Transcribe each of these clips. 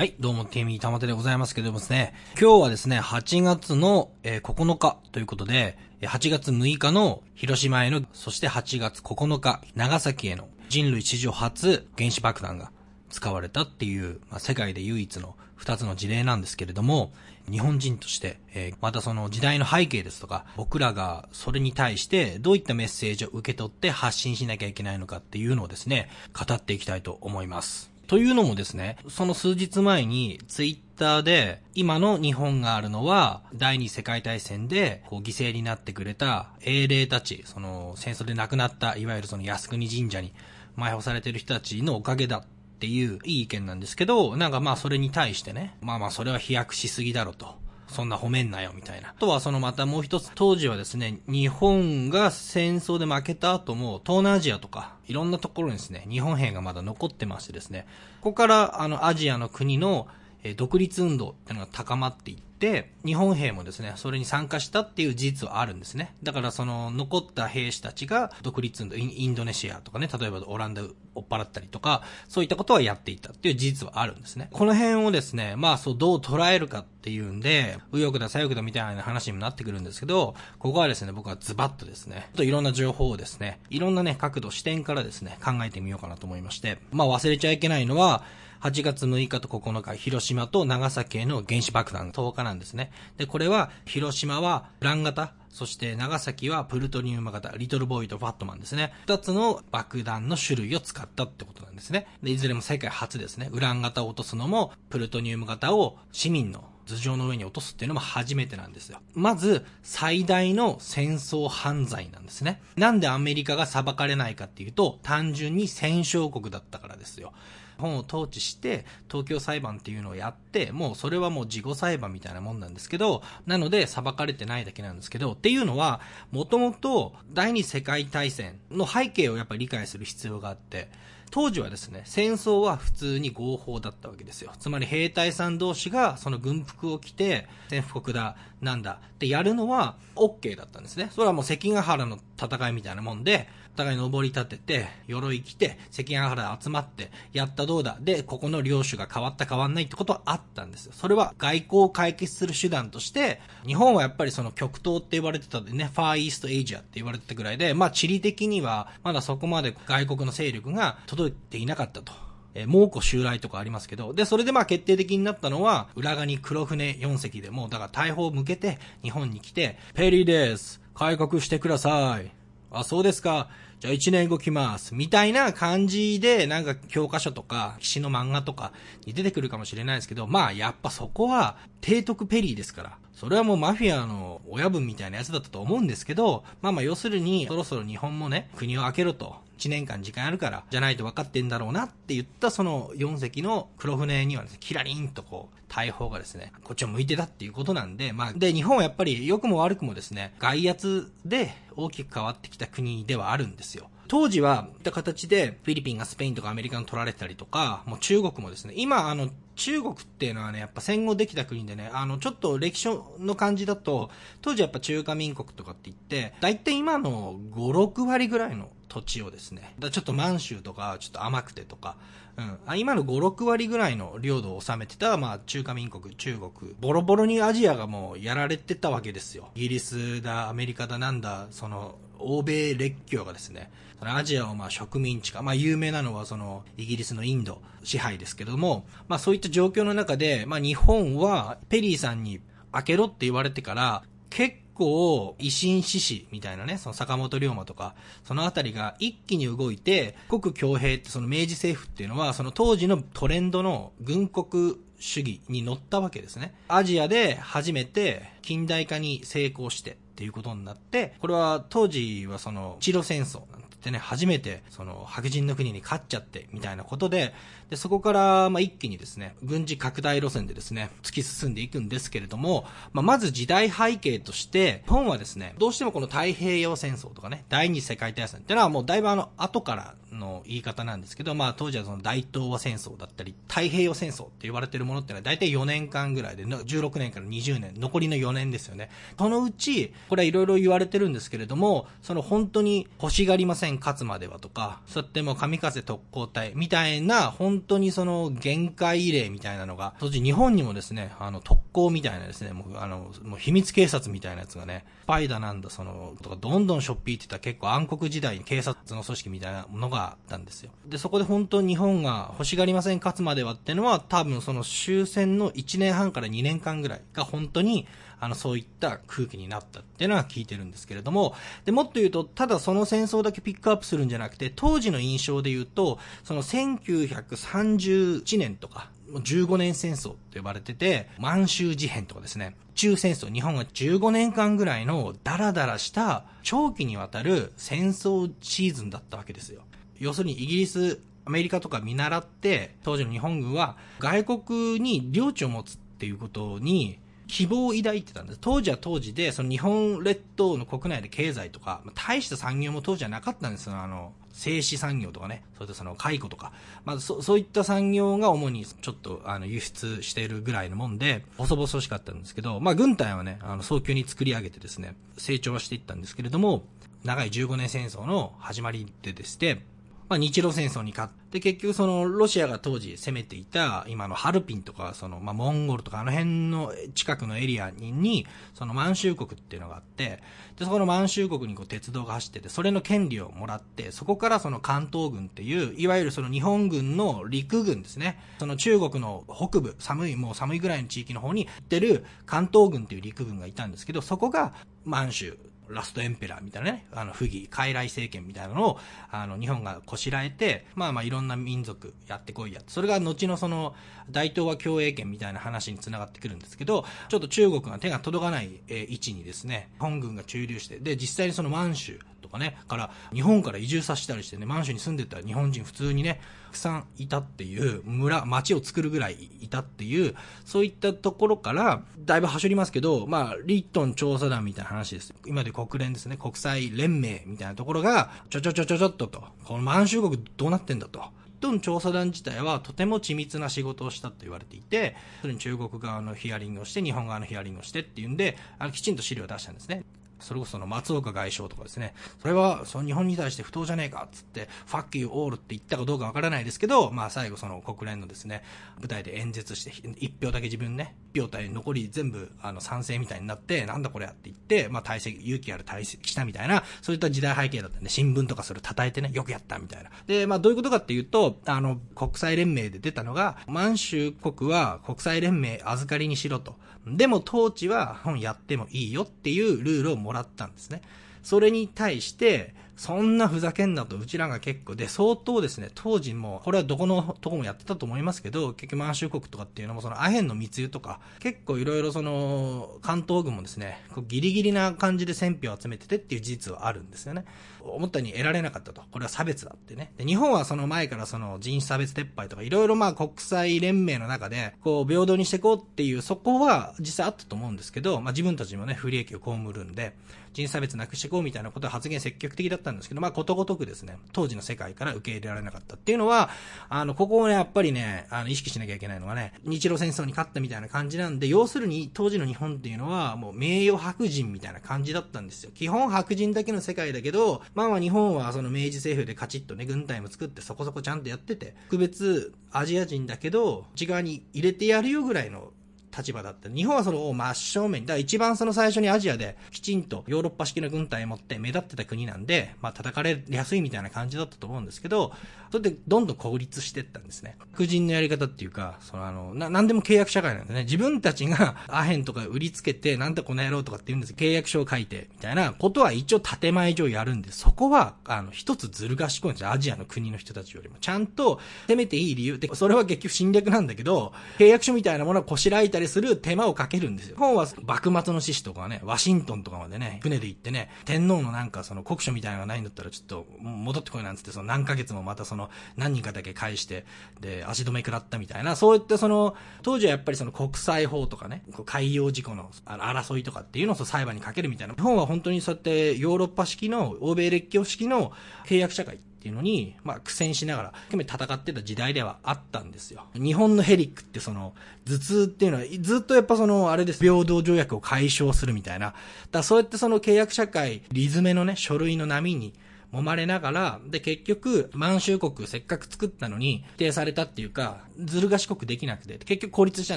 はい、どうも、テミーたまてでございますけどもですね、今日はですね、8月の、えー9日ということで、8月6日の広島への、そして8月9日、長崎への人類史上初原子爆弾が使われたっていう、まあ、世界で唯一の2つの事例なんですけれども、日本人として、えーまたその時代の背景ですとか、僕らがそれに対してどういったメッセージを受け取って発信しなきゃいけないのかっていうのをですね、語っていきたいと思います。というのもですね、その数日前にツイッターで今の日本があるのは第二次世界大戦でこう犠牲になってくれた英霊たち、その戦争で亡くなったいわゆるその靖国神社に埋葬されてる人たちのおかげだっていういい意見なんですけど、なんかまあそれに対してね、まあまあそれは飛躍しすぎだろと。そんな褒めんなよみたいな。あとはそのまたもう一つ、当時はですね、日本が戦争で負けた後も、東南アジアとか、いろんなところにですね、日本兵がまだ残ってましてですね、ここからあのアジアの国のえ独立運動っていうのが高まっていって、日本兵もですね、それに参加したっていう事実はあるんですね。だからその残った兵士たちが独立運動、インドネシアとかね、例えばオランダ追っ払ったりとか、そういったことはやっていたっていう事実はあるんですね。この辺をですね、まあそうどう捉えるかっていうんで、右翼だ左翼だみたいな話にもなってくるんですけど、ここはですね、僕はズバッとですね、といろんな情報をですね、いろんなね、角度、視点からですね、考えてみようかなと思いまして、まあ忘れちゃいけないのは、8月6日と9日、広島と長崎への原子爆弾10日なんですね。で、これは、広島はウラン型、そして長崎はプルトニウム型、リトルボーイとファットマンですね。二つの爆弾の種類を使ったってことなんですね。で、いずれも世界初ですね。ウラン型を落とすのも、プルトニウム型を市民の頭上の上に落とすっていうのも初めてなんですよ。まず、最大の戦争犯罪なんですね。なんでアメリカが裁かれないかっていうと、単純に戦勝国だったからですよ。本を統治して、東京裁判っていうのをやって、もうそれはもう事後裁判みたいなもんなんですけど、なので裁かれてないだけなんですけど、っていうのは、もともと第二次世界大戦の背景をやっぱり理解する必要があって、当時はですね、戦争は普通に合法だったわけですよ。つまり兵隊さん同士がその軍服を着て、戦布国だ、なんだってやるのは OK だったんですね。それはもう関ヶ原の戦いみたいなもんで、お互い登り立てて、鎧着て、関ヶ原集まって、やったどうだ。で、ここの領主が変わった変わんないってことはあったんですよ。それは外交を解決する手段として、日本はやっぱりその極東って言われてたんでね、ファーイーストエイジアって言われてたぐらいで、まあ地理的にはまだそこまで外国の勢力が届いていなかったと。えー猛虎襲来とかありますけど、で、それでまあ決定的になったのは、裏側に黒船4隻でもう、だから大砲を向けて日本に来て、ペリーです。開国してください。あ、そうですか。じゃあ1年後来ます。みたいな感じで、なんか教科書とか、騎士の漫画とかに出てくるかもしれないですけど、まあやっぱそこは、提督ペリーですから。それはもうマフィアの親分みたいなやつだったと思うんですけど、まあまあ要するに、そろそろ日本もね、国を開けろと。1年間時間あるから、じゃないと分かってんだろうなって言ったその4隻の黒船にはですね、キラリンとこう、大砲がですね、こっちを向いてたっていうことなんで、まあ、で、日本はやっぱり良くも悪くもですね、外圧で大きく変わってきた国ではあるんですよ。当時は、いった形で、フィリピンがスペインとかアメリカに取られたりとか、もう中国もですね、今、あの、中国っていうのはね、やっぱ戦後できた国でね、あの、ちょっと歴史の感じだと、当時やっぱ中華民国とかって言って、だいたい今の5、6割ぐらいの土地をですね、だちょっと満州とか、ちょっと甘くてとか、うん、あ今の5、6割ぐらいの領土を治めてた、まあ、中華民国、中国、ボロボロにアジアがもうやられてたわけですよ。イギリスだ、アメリカだ、なんだ、その、欧米列強がですね、そのアジアをまあ植民地化、まあ有名なのはそのイギリスのインド支配ですけども、まあそういった状況の中で、まあ日本はペリーさんに開けろって言われてから、結構維新志士みたいなね、その坂本龍馬とか、そのあたりが一気に動いて、国強兵ってその明治政府っていうのは、その当時のトレンドの軍国主義に乗ったわけですね。アジアで初めて近代化に成功してっていうことになって、これは当時はその、チロ戦争でね、初めてその白人の国に勝っちゃってみたいなことで、で、そこからま一気にですね、軍事拡大路線でですね、突き進んでいくんですけれども、まあまず時代背景として、日本はですね、どうしてもこの太平洋戦争とかね、第二次世界大戦っていうのはもうだいぶあの後からの言い方なんですけど、まあ当時はその大東亜戦争だったり、太平洋戦争って言われてるものってのは大体4年間ぐらいで、16年から20年、残りの4年ですよね。そのうち、これはいろいろ言われてるんですけれども、その本当に欲しがりません、勝つまではとか、そうやってもう神風特攻隊みたいな、本当にその限界異例みたいなのが、当時日本にもですね、あの特攻みたいなですね、もうあの、もう秘密警察みたいなやつがね、スパイだなんだ、その、とかどんどんしょっぴーってた結構暗黒時代に警察の組織みたいなものがあったんですよ。で、そこで本当に日本が欲しがりません勝つまではってのは多分その終戦の1年半から2年間ぐらいが本当にあの、そういった空気になったっていうのは聞いてるんですけれども、で、もっと言うと、ただその戦争だけピックアップするんじゃなくて、当時の印象で言うと、その1931年とか、15年戦争って呼ばれてて、満州事変とかですね、中戦争、日本が15年間ぐらいのダラダラした長期にわたる戦争シーズンだったわけですよ。要するにイギリス、アメリカとか見習って、当時の日本軍は外国に領地を持つっていうことに希望を抱いてたんです。当時は当時で、その日本列島の国内で経済とか、まあ大した産業も当時はなかったんですよ。あの、製紙産業とかね、それとその介護とか、まあそそういった産業が主にちょっとあの輸出しているぐらいのもんで、細々しかったんですけど、まあ軍隊はね、あの早急に作り上げてですね、成長はしていったんですけれども、長い15年戦争の始まりでですね、まあ、日露戦争に勝って、結局その、ロシアが当時攻めていた、今のハルピンとか、その、まあ、モンゴルとか、あの辺の近くのエリアに、その満州国っていうのがあって、で、そこの満州国にこう鉄道が走ってて、それの権利をもらって、そこからその関東軍っていう、いわゆるその日本軍の陸軍ですね。その中国の北部、寒い、もう寒いぐらいの地域の方に行ってる関東軍っていう陸軍がいたんですけど、そこが満州ラストエンペラーみたいなね、あの、不義、傀儡政権みたいなのを、あの、日本がこしらえて、まあまあいろんな民族やってこいや。それが後のその、大東亜共栄圏みたいな話に繋がってくるんですけど、ちょっと中国が手が届かない、え、位置にですね、本軍が駐留して、で、実際にその満州かね、から日本から移住させたりしてね、満州に住んでた日本人普通にね、たくさんいたっていう村、町を作るぐらいいたっていう、そういったところから、だいぶ走りますけど、まあ、リットン調査団みたいな話です。今で国連ですね、国際連盟みたいなところが、ちょちょちょちょちょっとと、この満州国どうなってんだと。トン調査団自体はとても緻密な仕事をしたと言われていて、それに中国側のヒアリングをして、日本側のヒアリングをしてっていうんで、あのきちんと資料を出したんですね。それこそその松岡外相とかですね、それはその日本に対して不当じゃねえかっつって、ファッキーオールって言ったかどうかわからないですけど、まあ最後その国連のですね、舞台で演説して、一票だけ自分ね、一票対残り全部あの賛成みたいになって、なんだこれやって言って、まあ体制、勇気ある体制したみたいな、そういった時代背景だったんで、新聞とかそれを叩いてね、よくやったみたいな。で、まあどういうことかっていうと、あの、国際連盟で出たのが、満州国は国際連盟預かりにしろと。でも統治は本やってもいいよっていうルールをもらったんですね。それに対して、そんなふざけんなとうちらが結構で、相当ですね、当時も、これはどこのとこもやってたと思いますけど、結局満州国とかっていうのもそのアヘンの密輸とか、結構いろいろその、関東軍もですね、ギリギリな感じで戦費を集めててっていう事実はあるんですよね。思ったに得られなかったと。これは差別だってね。で、日本はその前からその人種差別撤廃とか、いろいろまあ国際連盟の中で、こう平等にしていこうっていう、そこは実際あったと思うんですけど、まあ自分たちもね、不利益を被るんで、人種差別なくしていこうみたいなことは発言積極的だったんですけど、まあことごとくですね、当時の世界から受け入れられなかったっていうのは、あの、ここをね、やっぱりね、あの、意識しなきゃいけないのがね、日露戦争に勝ったみたいな感じなんで、要するに当時の日本っていうのは、もう名誉白人みたいな感じだったんですよ。基本白人だけの世界だけど、まあまあ日本はその明治政府でカチッとね、軍隊も作ってそこそこちゃんとやってて、特別アジア人だけど、内側に入れてやるよぐらいの立場だった。日本はその真正面、だから一番その最初にアジアできちんとヨーロッパ式の軍隊を持って目立ってた国なんで、まあ叩かれやすいみたいな感じだったと思うんですけど、それでどんどん孤立していったんですね。白人のやり方っていうか、そのあの、な、なんでも契約社会なんでね。自分たちが アヘンとか売りつけて、なんだこの野郎とかって言うんです契約書を書いて、みたいなことは一応建前上やるんで、そこは、あの、一つずる賢いんですよ。アジアの国の人たちよりも。ちゃんと、攻めていい理由で、それは結局侵略なんだけど、契約書みたいなものをこしらえたりする手間をかけるんですよ。本は幕末の志士とかね、ワシントンとかまでね、船で行ってね、天皇のなんかその国書みたいなのがないんだったらちょっと戻ってこいなんつって、その何ヶ月もまたその何人かだけ返して、で、足止め食らったみたいな、そういったその、当時はやっぱりその国際法とかね、海洋事故の争いとかっていうのを裁判にかけるみたいな。日本は本当にそうやってヨーロッパ式の、欧米列強式の契約社会っていうのに、まあ苦戦しながら、懸命戦ってた時代ではあったんですよ。日本のヘリックってその、頭痛っていうのは、ずっとやっぱその、あれです、平等条約を解消するみたいな。だそうやってその契約社会、リズメのね、書類の波に、揉まれながら、で、結局、満州国せっかく作ったのに、否定されたっていうか、ずる賢くできなくて、結局孤立した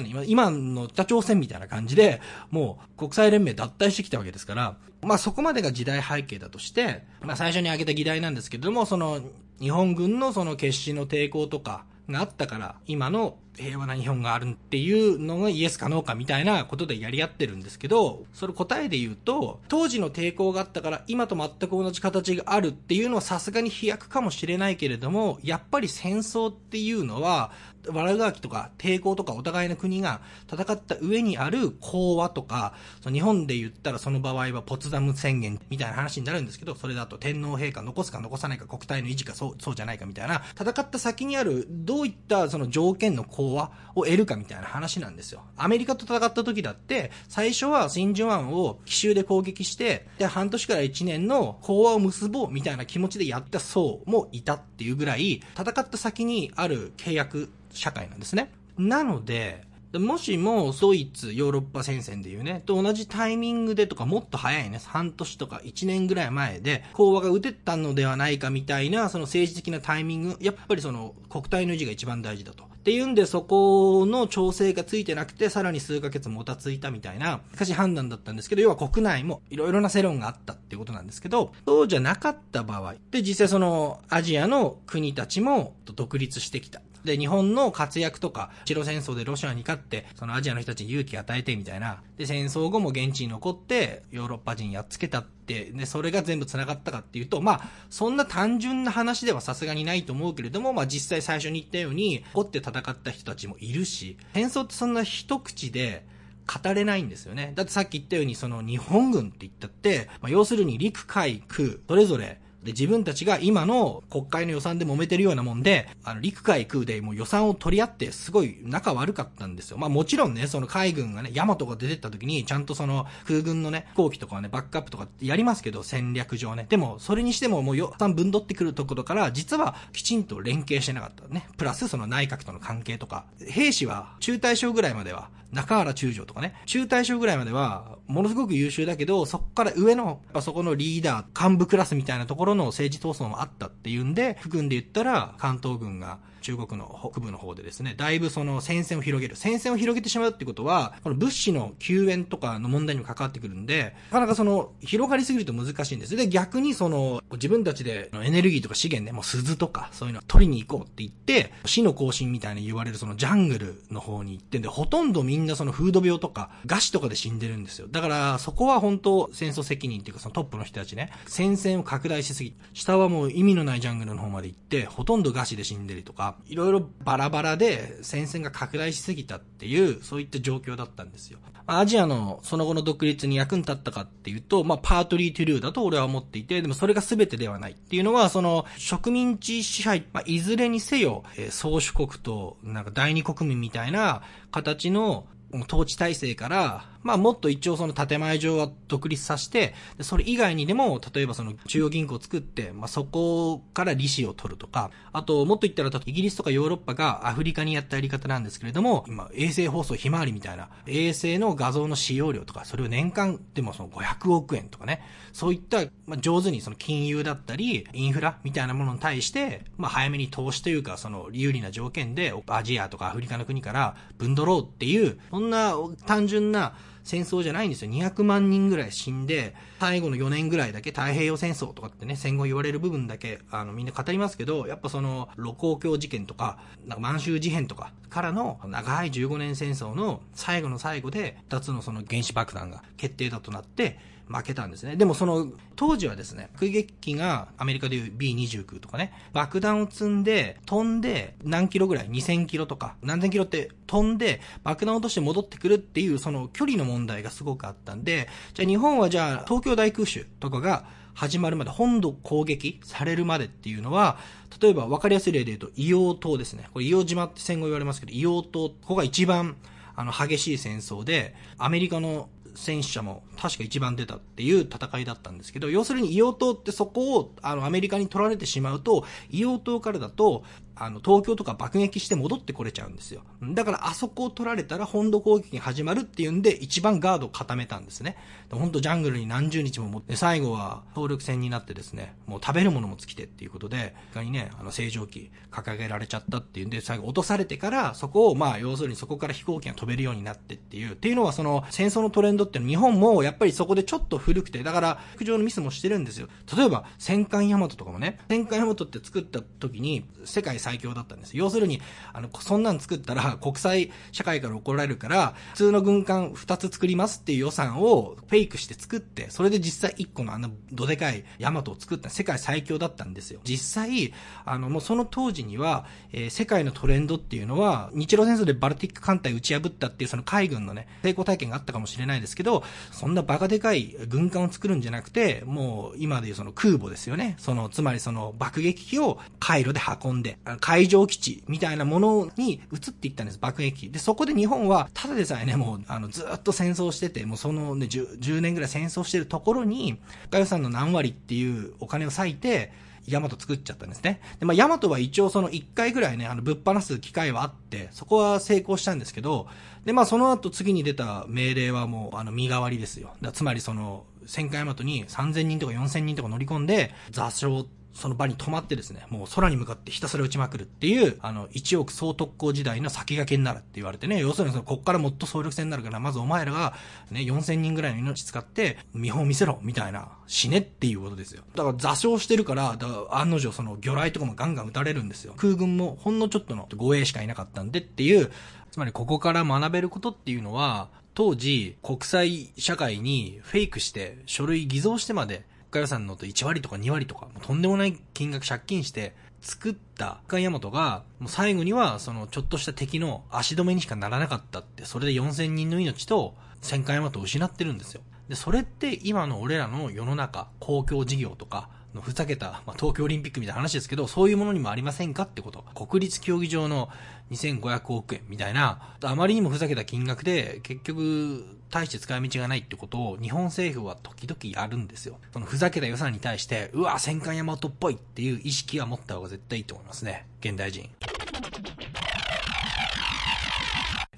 の今、今の北朝鮮みたいな感じで、もう国際連盟脱退してきたわけですから、まあそこまでが時代背景だとして、まあ最初に挙げた議題なんですけれども、その、日本軍のその決死の抵抗とか、があったから、今の平和な日本があるっていうのがイエスかノーかみたいなことでやり合ってるんですけど、それ答えで言うと、当時の抵抗があったから今と全く同じ形があるっていうのはさすがに飛躍かもしれないけれども、やっぱり戦争っていうのは、悪ガキとか抵抗とかお互いの国が戦った上にある講和とか、日本で言ったらその場合はポツダム宣言みたいな話になるんですけど、それだと天皇陛下残すか残さないか国体の維持かそうそうじゃないかみたいな、戦った先にあるどういったその条件の講講和を得るかみたいな話なんですよ。アメリカと戦った時だって、最初は真珠湾を奇襲で攻撃して、で、半年から1年の講和を結ぼうみたいな気持ちでやった層もいたっていうぐらい、戦った先にある契約社会なんですね。なので、もしもドイツ、ヨーロッパ戦線でいうね、と同じタイミングでとかもっと早いね、半年とか1年ぐらい前で、講和が打てたのではないかみたいな、その政治的なタイミング、やっぱりその国体の維持が一番大事だと。っていうんで、そこの調整がついてなくて、さらに数ヶ月もたついたみたいな、しかし判断だったんですけど、要は国内もいろいろな世論があったっていうことなんですけど、そうじゃなかった場合、で、実際そのアジアの国たちも独立してきた。で、日本の活躍とか、チロ戦争でロシアに勝って、そのアジアの人たちに勇気与えてみたいな。で、戦争後も現地に残って、ヨーロッパ人やっつけたって、で、それが全部繋がったかっていうと、まあ、そんな単純な話ではさすがにないと思うけれども、まあ実際最初に言ったように、怒って戦った人たちもいるし、戦争ってそんな一口で、語れないんですよね。だってさっき言ったように、その日本軍って言ったって、まあ、要するに陸海空、それぞれで、自分たちが今の国会の予算で揉めてるようなもんで、あの、陸海空でもう予算を取り合って、すごい仲悪かったんですよ。まあもちろんね、その海軍がね、ヤマトが出てった時に、ちゃんとその空軍のね、飛行機とかね、バックアップとかやりますけど、戦略上ね。でも、それにしてももう予算分取ってくるところから、実はきちんと連携してなかったね。プラスその内閣との関係とか。兵士は中大将ぐらいまでは、中原中将とかね、中大将ぐらいまでは、ものすごく優秀だけど、そこから上の、やっぱそこのリーダー、幹部クラスみたいなところの政治闘争もあったっていうんで、軍で言ったら、関東軍が中国の北部の方でですね、だいぶその戦線を広げる。戦線を広げてしまうってことは、この物資の救援とかの問題にも関わってくるんで、なかなかその、広がりすぎると難しいんです。で、逆にその、自分たちでエネルギーとか資源ね、もう鈴とか、そういうの取りに行こうって言って、死の行進みたいに言われるそのジャングルの方に行ってんで、ほとんどみんなそのフード病とか、餓死とかで死んでるんですよ。だから、そこは本当戦争責任っていうかそのトップの人たちね、戦線を拡大しすぎ、下はもう意味のないジャングルの方まで行って、ほとんど餓死で死んでるとか、いろいろバラバラで戦線が拡大しすぎたっていう、そういった状況だったんですよ。アジアのその後の独立に役に立ったかっていうと、まあ、パートリートゥルーだと俺は思っていて、でもそれが全てではないっていうのは、その植民地支配、まあ、いずれにせよ、えー、宗主国と、なんか第二国民みたいな形の統治体制から、まあもっと一応その建前上は独立させて、それ以外にでも、例えばその中央銀行を作って、まあそこから利子を取るとか、あともっと言ったら、イギリスとかヨーロッパがアフリカにやったやり方なんですけれども、今衛星放送ひまわりみたいな、衛星の画像の使用量とか、それを年間でもその500億円とかね、そういった、まあ上手にその金融だったり、インフラみたいなものに対して、まあ早めに投資というか、その有利な条件でアジアとかアフリカの国から分取ろうっていう、そんな単純な戦争じゃないんですよ。200万人ぐらい死んで、最後の4年ぐらいだけ太平洋戦争とかってね、戦後言われる部分だけ、あの、みんな語りますけど、やっぱその、露光橋事件とか、なんか満州事変とかからの長い15年戦争の最後の最後で、2つのその原子爆弾が決定だとなって、負けたんですね。でもその、当時はですね、空撃機がアメリカでいう B29 とかね、爆弾を積んで、飛んで、何キロぐらい ?2000 キロとか、何千キロって飛んで、爆弾落として戻ってくるっていう、その距離の問題がすごくあったんで、じゃあ日本はじゃあ、東京大空襲とかが、始まるまで、本土攻撃されるまでっていうのは、例えば分かりやすい例で言うと、硫黄島ですね。これ硫黄島って戦後言われますけど、硫黄島、ここが一番、あの、激しい戦争で、アメリカの戦死者も確か一番出たっていう戦いだったんですけど、要するに硫黄島ってそこをあのアメリカに取られてしまうと、硫黄島からだとあの、東京とか爆撃して戻ってこれちゃうんですよ。だからあそこを取られたら本土攻撃が始まるっていうんで一番ガードを固めたんですね。ほんとジャングルに何十日も持って、最後は総力戦になってですね、もう食べるものも尽きてっていうことで、他にね、あの、正常期掲げられちゃったっていうんで、最後落とされてから、そこを、まあ、要するにそこから飛行機が飛べるようになってっていう、っていうのはその、戦争のトレンドっていうの日本もやっぱりそこでちょっと古くて、だから、陸上のミスもしてるんですよ。例えば、戦艦ヤマトとかもね、戦艦ヤマトって作った時に、世界最強だったんです。要するに、あの、そんなん作ったら国際社会から怒られるから、普通の軍艦2つ作りますっていう予算をフェイクして作って、それで実際1個のあのどでかいヤマトを作った世界最強だったんですよ。実際、あの、もうその当時には、えー、世界のトレンドっていうのは、日露戦争でバルティック艦隊打ち破ったっていうその海軍のね、成功体験があったかもしれないですけど、そんなバカでかい軍艦を作るんじゃなくて、もう今でいうその空母ですよね。その、つまりその爆撃機を海路で運んで、海上基地みたいなものに移っていったんです、爆撃。で、そこで日本は、ただでさえね、もう、あの、ずっと戦争してて、もうそのね10、10年ぐらい戦争してるところに、国家予算の何割っていうお金を割いて、ヤマト作っちゃったんですね。で、まあ、ヤマトは一応その1回ぐらいね、あの、ぶっ放す機会はあって、そこは成功したんですけど、で、まあ、その後次に出た命令はもう、あの、身代わりですよ。だつまりその、戦艦ヤマトに3000人とか4000人とか乗り込んで、座礁その場に止まってですね、もう空に向かってひたすら撃ちまくるっていう、あの、一億総特攻時代の先駆けになるって言われてね、要するにその、こっからもっと総力戦になるから、まずお前らが、ね、4000人ぐらいの命使って、見本見せろ、みたいな、死ねっていうことですよ。だから座礁してるから、だから案の定その、魚雷とかもガンガン撃たれるんですよ。空軍もほんのちょっとの護衛しかいなかったんでっていう、つまりここから学べることっていうのは、当時、国際社会にフェイクして書類偽造してまで家予算のと1割とか2割とか、もうとんでもない金額借金して、作った赤ヤマトが、もう最後には、その、ちょっとした敵の足止めにしかならなかったって、それで4000人の命と、戦艦ヤマトを失ってるんですよ。で、それって今の俺らの世の中、公共事業とか、のふざけた、まあ、東京オリンピックみたいな話ですけど、そういうものにもありませんかってこと。国立競技場の2500億円みたいな、あまりにもふざけた金額で、結局、大して使い道がないってことを日本政府は時々やるんですよ。そのふざけた予算に対して、うわ、戦艦大和っぽいっていう意識は持った方が絶対いいと思いますね。現代人。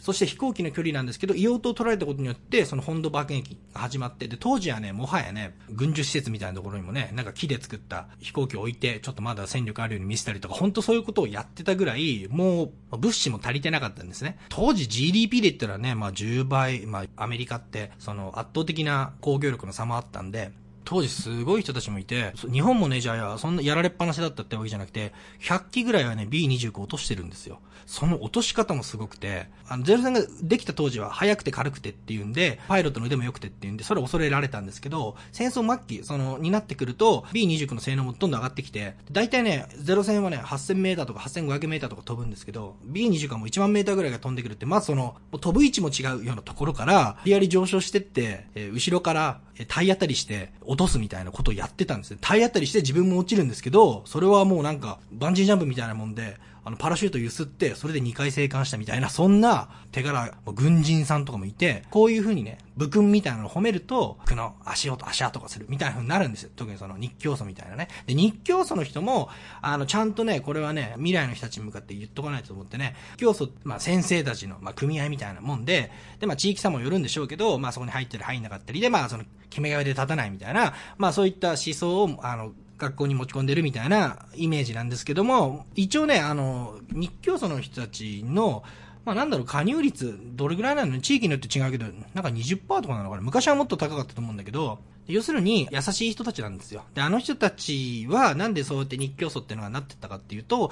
そして飛行機の距離なんですけど、硫黄島を取られたことによって、その本土爆撃が始まって、で、当時はね、もはやね、軍需施設みたいなところにもね、なんか木で作った飛行機を置いて、ちょっとまだ戦力あるように見せたりとか、本当そういうことをやってたぐらい、もう、物資も足りてなかったんですね。当時 GDP で言ったらね、まあ10倍、まあアメリカって、その圧倒的な工業力の差もあったんで、当時すごい人たちもいて、日本もね、じゃあ、そんなやられっぱなしだったってわけじゃなくて、100機ぐらいはね、B29 落としてるんですよ。その落とし方もすごくて、あの、ゼロ戦ができた当時は速くて軽くてっていうんで、パイロットの腕も良くてっていうんで、それ恐れられたんですけど、戦争末期、その、になってくると、B29 の性能もどんどん上がってきて、大体ね、ゼロ戦はね、8000メーターとか8500メーターとか飛ぶんですけど、B29 はもう1万メーターぐらいが飛んでくるって、まずその、飛ぶ位置も違うようなところから、リアリ上昇してって、えー、後ろから、え体当たりして落とすみたいなことをやってたんですね。体当たりして自分も落ちるんですけど、それはもうなんか、バンジージャンプみたいなもんで、あの、パラシュート揺すって、それで2回生還したみたいな、そんな手柄、軍人さんとかもいて、こういう風にね、武君みたいなのを褒めると、僕の足音、足跡がするみたいな風になるんですよ。特にその日教祖みたいなね。で、日教祖の人も、あの、ちゃんとね、これはね、未来の人たちに向かって言っとかないと思ってね、教祖、まあ、先生たちの、まあ、組合みたいなもんで、で、まあ、地域差もよるんでしょうけど、まあ、そこに入ったり入んなかったりで、まあ、その、決め顔で立たないみたいな、まあ、そういった思想を、あの、学校に持ち込んでるみたいなイメージなんですけども、一応ね、あの、日教祖の人たちの、まあなんだろう、加入率、どれぐらいなの？地域によって違うけど、なんか20%とかなのかな？昔はもっと高かったと思うんだけど、要するに、優しい人たちなんですよ。で、あの人たちは、なんでそうやって日教祖っていうのがなってったかっていうと、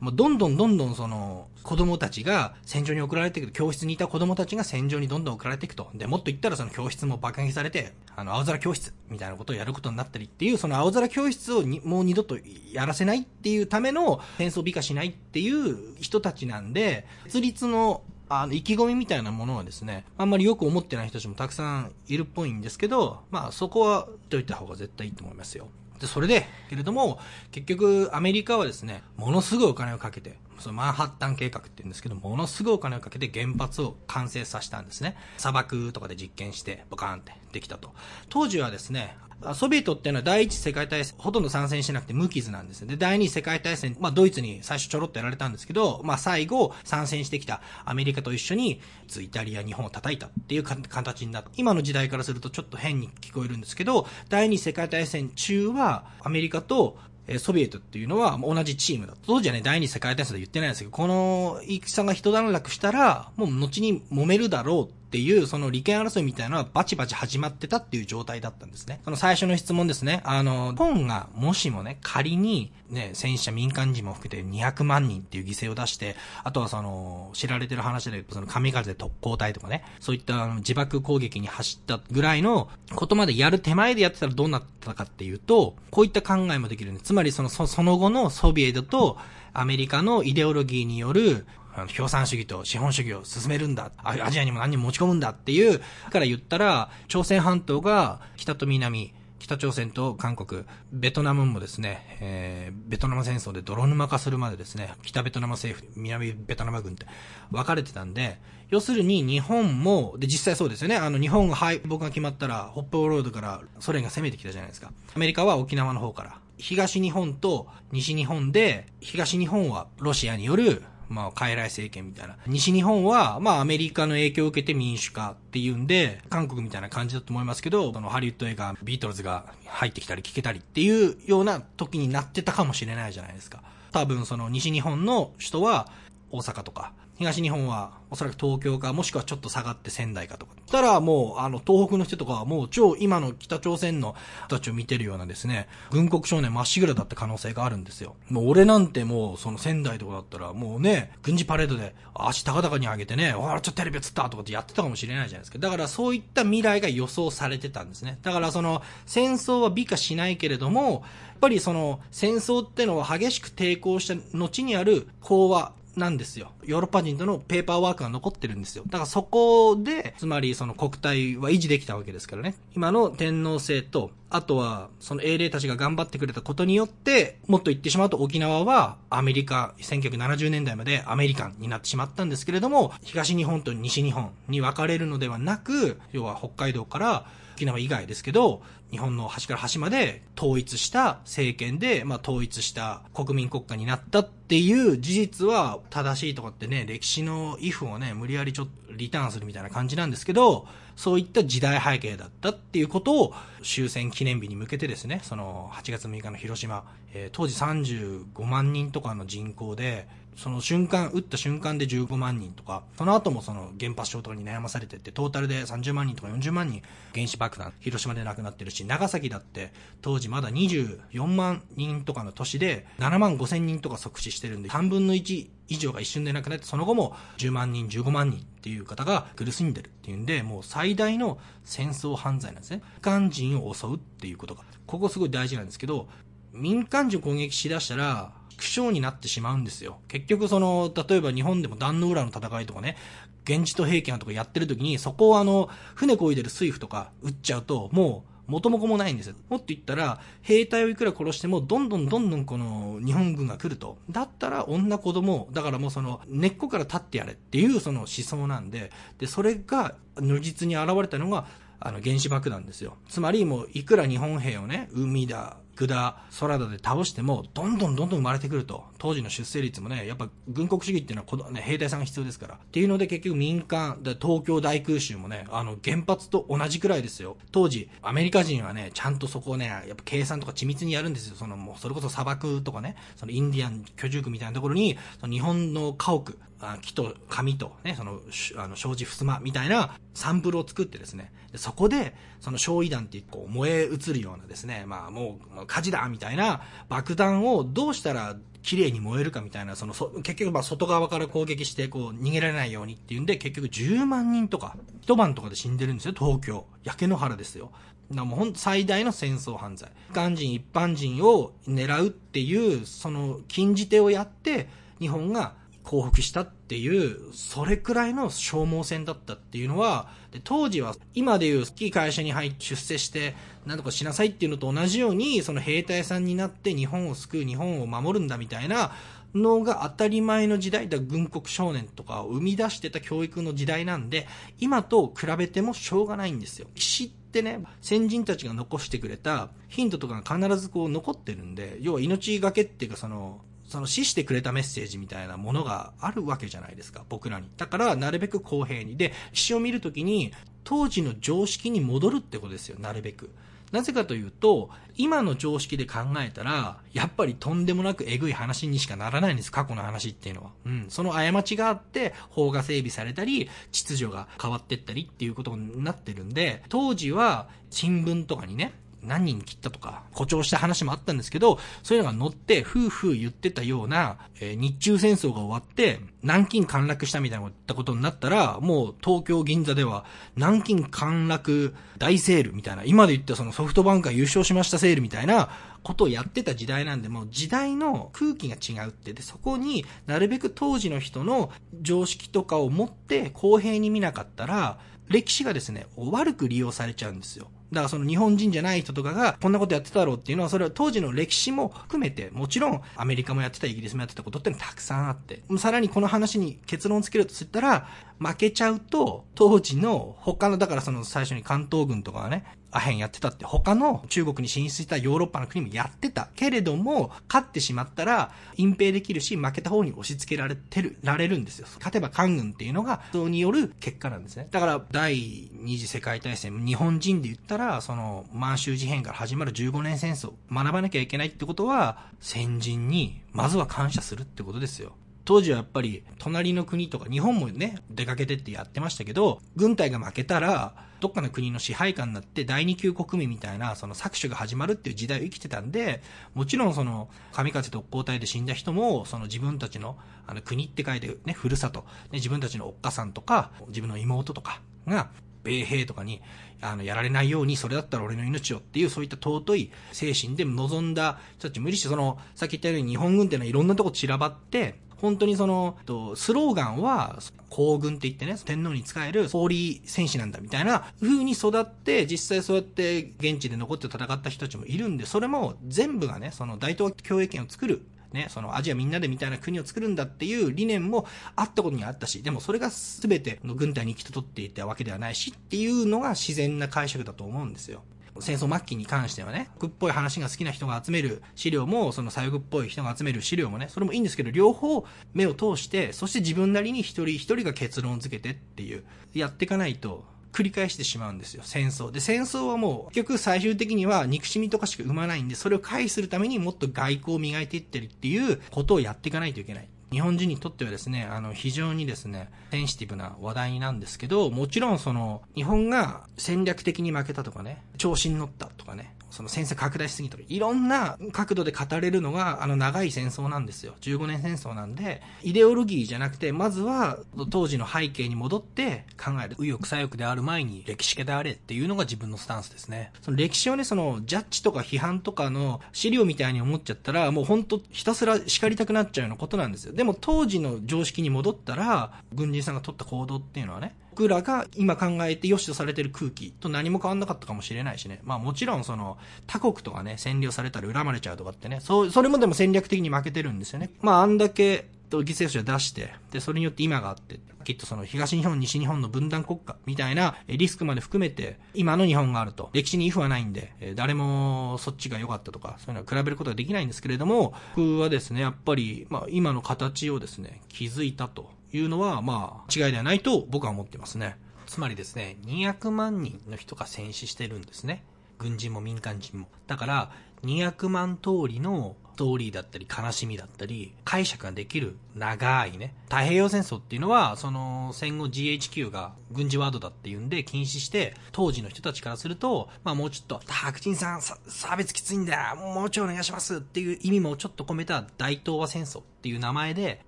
もうどんどんどんどんその、子供たちが戦場に送られていく、教室にいた子供たちが戦場にどんどん送られていくと。で、もっと言ったらその教室も爆撃されて、あの、青空教室みたいなことをやることになったりっていう、その青空教室をもう二度とやらせないっていうための戦争美化しないっていう人たちなんで、設立のあの、意気込みみたいなものはですね、あんまりよく思ってない人たちもたくさんいるっぽいんですけど、まあそこはといた方が絶対いいと思いますよ。で、それで、けれども、結局、アメリカはですね、ものすごいお金をかけて、そのマンハッタン計画って言うんですけど、ものすごいお金をかけて原発を完成させたんですね。砂漠とかで実験して、ボカーンってできたと。当時はですね、ソビエトっていうのは第一次世界大戦、ほとんど参戦しなくて無傷なんですで、第二次世界大戦、まあドイツに最初ちょろっとやられたんですけど、まあ最後参戦してきたアメリカと一緒に、イタリア、日本を叩いたっていう形になった。今の時代からするとちょっと変に聞こえるんですけど、第二次世界大戦中はアメリカとソビエトっていうのは同じチームだ当時はね、第二次世界大戦で言ってないんですけど、この戦が一段落したら、もう後に揉めるだろうっていう、その利権争いみたいなのはバチバチ始まってたっていう状態だったんですね。その最初の質問ですね。あの、日本がもしもね、仮にね、戦死者民間人も含めて200万人っていう犠牲を出して、あとはその、知られてる話で、その神風特攻隊とかね、そういったあの自爆攻撃に走ったぐらいのことまでやる手前でやってたらどうなったかっていうと、こういった考えもできるんです。つまりその、その後のソビエトとアメリカのイデオロギーによる、共産主義と資本主義を進めるんだ。アジアにも何にも持ち込むんだっていう、から言ったら、朝鮮半島が北と南、北朝鮮と韓国、ベトナムもですね、えー、ベトナム戦争で泥沼化するまでですね、北ベトナム政府、南ベトナム軍って分かれてたんで、要するに日本も、で、実際そうですよね、あの日本が敗北が決まったら、北方ロードからソ連が攻めてきたじゃないですか。アメリカは沖縄の方から。東日本と西日本で、東日本はロシアによるまあ、傀儡政権みたいな。西日本は、まあ、アメリカの影響を受けて民主化っていうんで、韓国みたいな感じだと思いますけど、そのハリウッド映画、ビートルズが入ってきたり聞けたりっていうような時になってたかもしれないじゃないですか。多分その西日本の人は大阪とか、東日本はおそらく東京か、もしくはちょっと下がって仙台かとか。たらもう、あの、東北の人とかはもう超今の北朝鮮の人たちを見てるようなですね、軍国少年まっしぐらだった可能性があるんですよ。もう俺なんてもう、その仙台とかだったら、もうね、軍事パレードで足高々に上げてね、わあ、ちょっとテレビ映ったとかってやってたかもしれないじゃないですか。だからそういった未来が予想されてたんですね。だからその、戦争は美化しないけれども、やっぱりその、戦争ってのは激しく抵抗した後にある講和なんですよ。ヨーロッパ人とのペーパーワークが残ってるんですよ。だからそこで、つまりその国体は維持できたわけですからね。今の天皇制と、あとはその英霊たちが頑張ってくれたことによって、もっと言ってしまうと沖縄はアメリカ、1970年代までアメリカンになってしまったんですけれども、東日本と西日本に分かれるのではなく、要は北海道から沖縄以外ですけど、日本の端から端まで統一した政権で、まあ統一した国民国家になったっていう事実は正しいとかってね、歴史のイフをね、無理やりちょっとリターンするみたいな感じなんですけど、そういった時代背景だったっていうことを終戦記念日に向けてですね、その8月6日の広島、えー、当時35万人とかの人口で、その瞬間、撃った瞬間で15万人とか、その後もその原発症とかに悩まされてって、トータルで30万人とか40万人原子爆弾、広島で亡くなってるし、長崎だって当時まだ24万人とかの都市で7万5千人とか即死してるんで、3分の1以上が一瞬で亡くなって、その後も10万人、15万人っていう方が苦しんでるっていうんで、もう最大の戦争犯罪なんですね。民間人を襲うっていうことが。ここすごい大事なんですけど、民間人を攻撃しだしたら、苦笑になってしまうんですよ。結局その、例えば日本でも壇の浦の戦いとかね、現地と兵器とかやってる時に、そこをあの、船漕いでる水夫とか撃っちゃうと、もう、元も子もないんですよ。もっと言ったら、兵隊をいくら殺しても、どんどんどんどんこの日本軍が来ると。だったら女子供、だからもうその根っこから立ってやれっていうその思想なんで、で、それが如実に現れたのが、あの原子爆弾ですよ。つまりもういくら日本兵をね、海だ、グダ、空だで倒しても、どんどんどんどん生まれてくると。当時の出生率もね、やっぱ軍国主義っていうのはこの、ね、兵隊さんが必要ですから。っていうので結局民間、東京大空襲もね、あの原発と同じくらいですよ。当時、アメリカ人はね、ちゃんとそこをね、やっぱ計算とか緻密にやるんですよ。そのもう、それこそ砂漠とかね、そのインディアン居住区みたいなところに、その日本の家屋、あ木と紙とね、その、あの、障子襖みたいなサンプルを作ってですね、でそこで、その焼夷弾ってこう燃え移るようなですね、まあもう火事だみたいな爆弾をどうしたら綺麗に燃えるかみたいな、そのそ、結局まあ外側から攻撃してこう逃げられないようにっていうんで、結局10万人とか、一晩とかで死んでるんですよ、東京。焼け野原ですよ。だもう本最大の戦争犯罪。一般人一般人を狙うっていう、その禁じ手をやって、日本が降伏したっていう、それくらいの消耗戦だったっていうのは、で当時は今でいう大きい会社に入って出世して、なんとかしなさいっていうのと同じように、その兵隊さんになって日本を救う、日本を守るんだみたいなのが当たり前の時代だ、軍国少年とかを生み出してた教育の時代なんで、今と比べてもしょうがないんですよ。知ってね、先人たちが残してくれたヒントとかが必ずこう残ってるんで、要は命がけっていうかその、その死してくれたメッセージみたいなものがあるわけじゃないですか、僕らに。だから、なるべく公平に。で、死を見るときに、当時の常識に戻るってことですよ、なるべく。なぜかというと、今の常識で考えたら、やっぱりとんでもなくえぐい話にしかならないんです、過去の話っていうのは。うん。その過ちがあって、法が整備されたり、秩序が変わってったりっていうことになってるんで、当時は新聞とかにね、何人切ったとか、誇張した話もあったんですけど、そういうのが載って、夫婦言ってたような、えー、日中戦争が終わって、南京陥落したみたいなことになったら、もう東京銀座では、南京陥落大セールみたいな、今で言ったそのソフトバンクが優勝しましたセールみたいなことをやってた時代なんで、もう時代の空気が違うって、で、そこになるべく当時の人の常識とかを持って公平に見なかったら、歴史がですね、悪く利用されちゃうんですよ。だからその日本人じゃない人とかがこんなことやってたろうっていうのはそれは当時の歴史も含めてもちろんアメリカもやってたイギリスもやってたことってのたくさんあって。さらにこの話に結論つけるとすったら負けちゃうと当時の他のだからその最初に関東軍とかがねアヘンやってたって他の中国に進出したヨーロッパの国もやってた。けれども、勝ってしまったら隠蔽できるし、負けた方に押し付けられてる、られるんですよ。勝てば官軍っていうのが、そによる結果なんですね。だから、第二次世界大戦、日本人で言ったら、その、満州事変から始まる15年戦争、学ばなきゃいけないってことは、先人に、まずは感謝するってことですよ。当時はやっぱり隣の国とか日本もね、出かけてってやってましたけど、軍隊が負けたら、どっかの国の支配下になって第二級国民みたいなその搾取が始まるっていう時代を生きてたんで、もちろんその神風特攻隊で死んだ人も、その自分たちのあの国って書いてね、ふるさと、ね、自分たちのおっかさんとか、自分の妹とかが、米兵とかに、あの、やられないように、それだったら俺の命をっていう、そういった尊い精神で臨んだ人たち無理して、その、さっき言ったように日本軍っていうのはいろんなとこ散らばって、本当にその、スローガンは、皇軍って言ってね、天皇に仕える総理戦士なんだみたいな風に育って、実際そうやって現地で残って戦った人たちもいるんで、それも全部がね、その大東亜共栄圏を作るね、そのアジアみんなでみたいな国を作るんだっていう理念もあったことにあったし、でもそれが全ての軍隊に行き届っていたわけではないしっていうのが自然な解釈だと思うんですよ。戦争末期に関してはね、国っぽい話が好きな人が集める資料も、その左翼っぽい人が集める資料もね、それもいいんですけど、両方目を通して、そして自分なりに一人一人が結論付けてっていう、やっていかないと、繰り返してしまうんですよ、戦争。で、戦争はもう、結局最終的には憎しみとかしか生まないんで、それを回避するためにもっと外交を磨いていってるっていうことをやっていかないといけない。日本人にとってはですね、あの、非常にですね、センシティブな話題なんですけど、もちろんその、日本が戦略的に負けたとかね、調子に乗ったとかね、その戦争拡大しすぎとか、いろんな角度で語れるのが、あの長い戦争なんですよ。15年戦争なんで、イデオロギーじゃなくて、まずは当時の背景に戻って考える。右翼左翼である前に歴史家であれっていうのが自分のスタンスですね。その歴史をね、そのジャッジとか批判とかの資料みたいに思っちゃったら、もうほんとひたすら叱りたくなっちゃうようなことなんですよ。でも当時の常識に戻ったら、軍人さんが取った行動っていうのはね、僕らが今考えて良しとされてる空気と何も変わんなかったかもしれないしね。まあもちろんその、他国とかね、占領されたら恨まれちゃうとかってね、そう、それもでも戦略的に負けてるんですよね。まああんだけ、と犠牲者出して、で、それによって今があって、きっとその東日本、西日本の分断国家みたいなリスクまで含めて、今の日本があると。歴史に if はないんで、誰もそっちが良かったとか、そういうのは比べることができないんですけれども、僕はですね、やっぱり、まあ今の形をですね、気づいたというのは、まあ違いではないと僕は思ってますね。つまりですね、200万人の人が戦死してるんですね。軍人も民間人も。だから、200万通りのストーリーだったり悲しみだったり解釈ができる長いね。太平洋戦争っていうのはその戦後 GHQ が軍事ワードだっていうんで禁止して当時の人たちからするとまあもうちょっと白人さん差別きついんだもうちょいお願いしますっていう意味もちょっと込めた大東亜戦争っていう名前で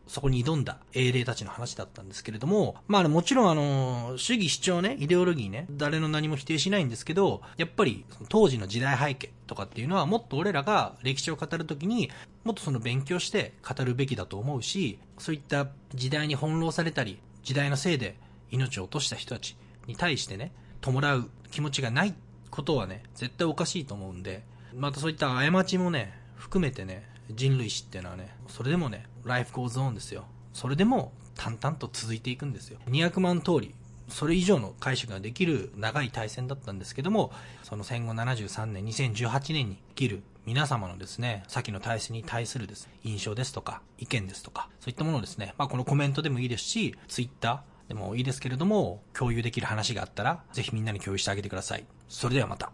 そこに挑んだ英霊たちの話だったんですけれどもまあもちろんあの主義主張ねイデオロギーね誰の何も否定しないんですけどやっぱり当時の時代背景とかっていうのはもっと俺らが歴史を語るときにもっとその勉強して語るべきだと思うし、そういった時代に翻弄されたり、時代のせいで命を落とした人たちに対してね、弔う気持ちがないことはね、絶対おかしいと思うんで、またそういった過ちもね、含めてね、人類史っていうのはね、それでもね、life goes on ですよ。それでも淡々と続いていくんですよ。200万通り、それ以上の解釈ができる長い大戦だったんですけども、その戦後73年、2018年に生きる皆様のですね、先の大戦に対するです、印象ですとか、意見ですとか、そういったものをですね、まあこのコメントでもいいですし、ツイッターでもいいですけれども、共有できる話があったら、ぜひみんなに共有してあげてください。それではまた。